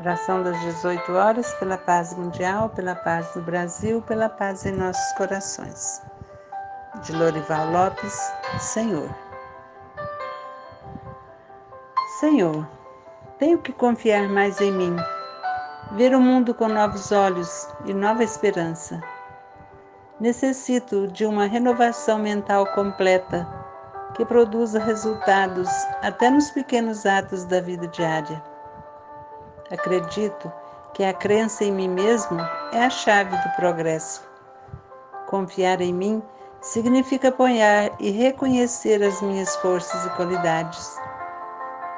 Oração das 18 horas pela paz mundial, pela paz do Brasil, pela paz em nossos corações. De Lorival Lopes, Senhor. Senhor, tenho que confiar mais em mim, ver o mundo com novos olhos e nova esperança. Necessito de uma renovação mental completa que produza resultados até nos pequenos atos da vida diária. Acredito que a crença em mim mesmo é a chave do progresso. Confiar em mim significa apoiar e reconhecer as minhas forças e qualidades.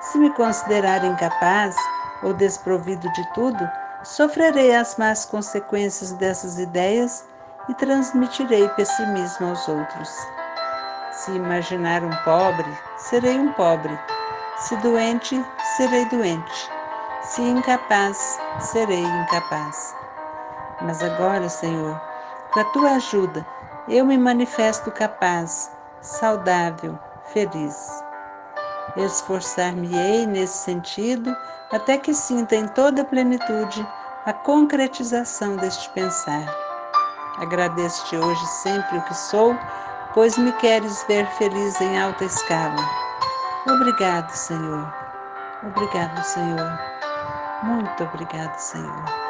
Se me considerar incapaz ou desprovido de tudo, sofrerei as más consequências dessas ideias e transmitirei pessimismo aos outros. Se imaginar um pobre, serei um pobre. Se doente, serei doente. Se incapaz, serei incapaz. Mas agora, Senhor, com a tua ajuda, eu me manifesto capaz, saudável, feliz. Esforçar-me-ei nesse sentido até que sinta em toda a plenitude a concretização deste pensar. Agradeço-te hoje sempre o que sou, pois me queres ver feliz em alta escala. Obrigado, Senhor. Obrigado, Senhor. Muito obrigado, Senhor.